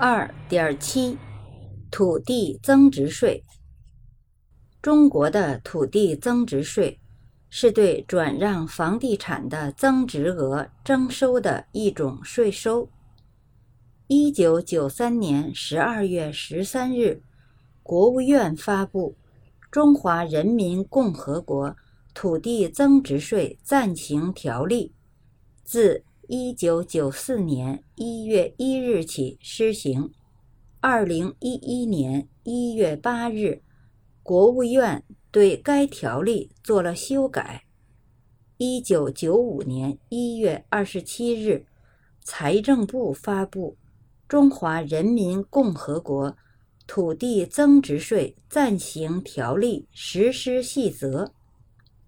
二点七，土地增值税。中国的土地增值税是对转让房地产的增值额征收的一种税收。一九九三年十二月十三日，国务院发布《中华人民共和国土地增值税暂行条例》，自一九九四年一月一日起施行。二零一一年一月八日，国务院对该条例做了修改。一九九五年一月二十七日，财政部发布《中华人民共和国土地增值税暂行条例实施细则》，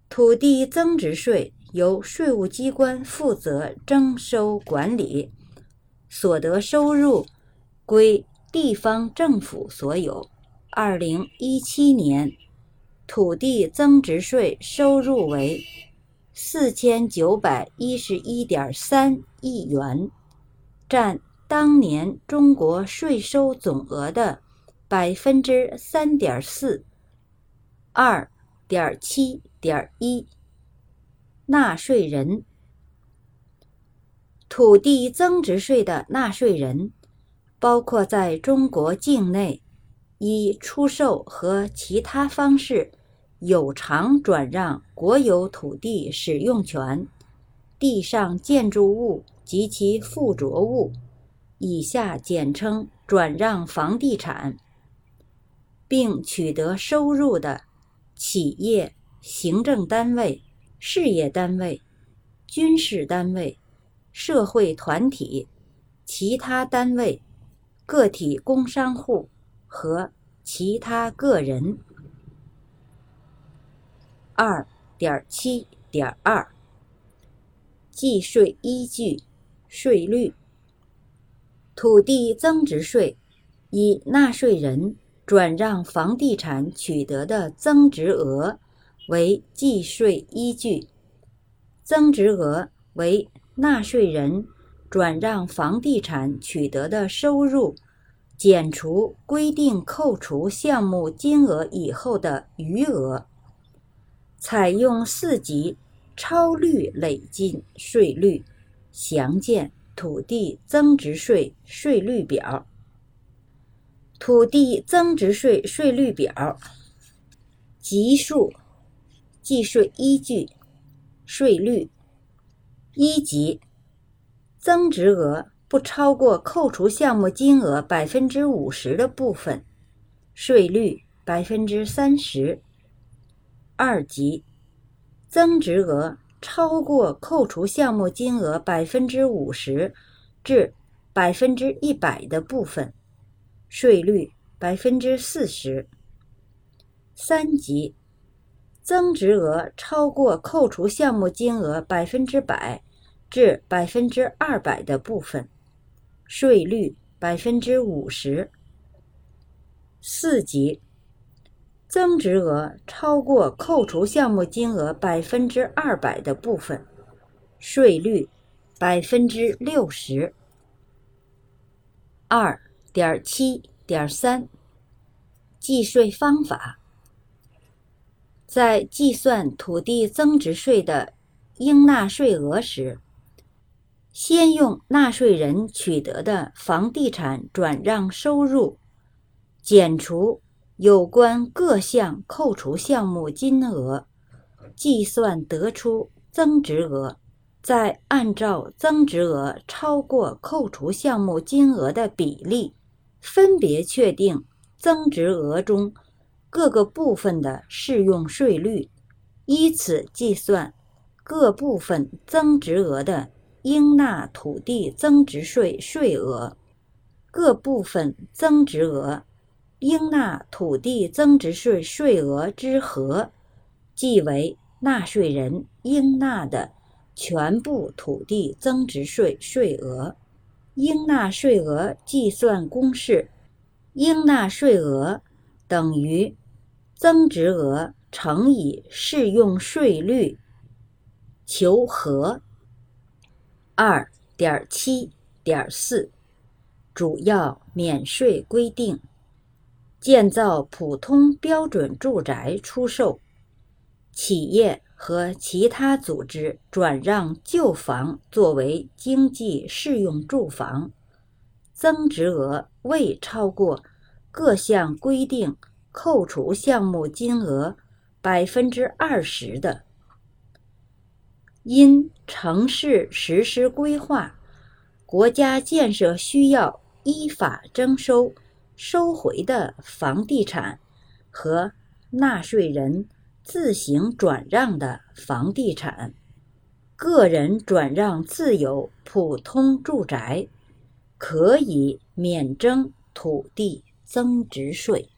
土地增值税。由税务机关负责征收管理，所得收入归地方政府所有。二零一七年，土地增值税收入为四千九百一十一点三亿元，占当年中国税收总额的百分之三点四二点七点一。纳税人，土地增值税的纳税人，包括在中国境内以出售和其他方式有偿转让国有土地使用权、地上建筑物及其附着物（以下简称转让房地产），并取得收入的企业、行政单位。事业单位、军事单位、社会团体、其他单位、个体工商户和其他个人。二点七点二，计税依据、税率。土地增值税以纳税人转让房地产取得的增值额。为计税依据，增值额为纳税人转让房地产取得的收入减除规定扣除项目金额以后的余额。采用四级超率累进税率，详见土地增值税税率表。土地增值税税率表，级数。计税依据、税率：一级，增值额不超过扣除项目金额百分之五十的部分，税率百分之三十；二级，增值额超过扣除项目金额百分之五十至百分之一百的部分，税率百分之四十；三级。增值额超过扣除项目金额百分之百至百分之二百的部分，税率百分之五十。四级，增值额超过扣除项目金额百分之二百的部分，税率百分之六十。二点七点三，计税方法。在计算土地增值税的应纳税额时，先用纳税人取得的房地产转让收入减除有关各项扣除项目金额，计算得出增值额，再按照增值额超过扣除项目金额的比例，分别确定增值额中。各个部分的适用税率，依此计算各部分增值额的应纳土地增值税税额。各部分增值额应纳土地增值税税额之和，即为纳税人应纳的全部土地增值税税额。应纳税额计算公式：应纳税额等于。增值额乘以适用税率，求和。二点七点四，主要免税规定，建造普通标准住宅出售，企业和其他组织转让旧房作为经济适用住房，增值额未超过各项规定扣除项目金额百分之二十的，因城市实施规划，国家建设需要。依法征收、收回的房地产和纳税人自行转让的房地产，个人转让自有普通住宅，可以免征土地增值税。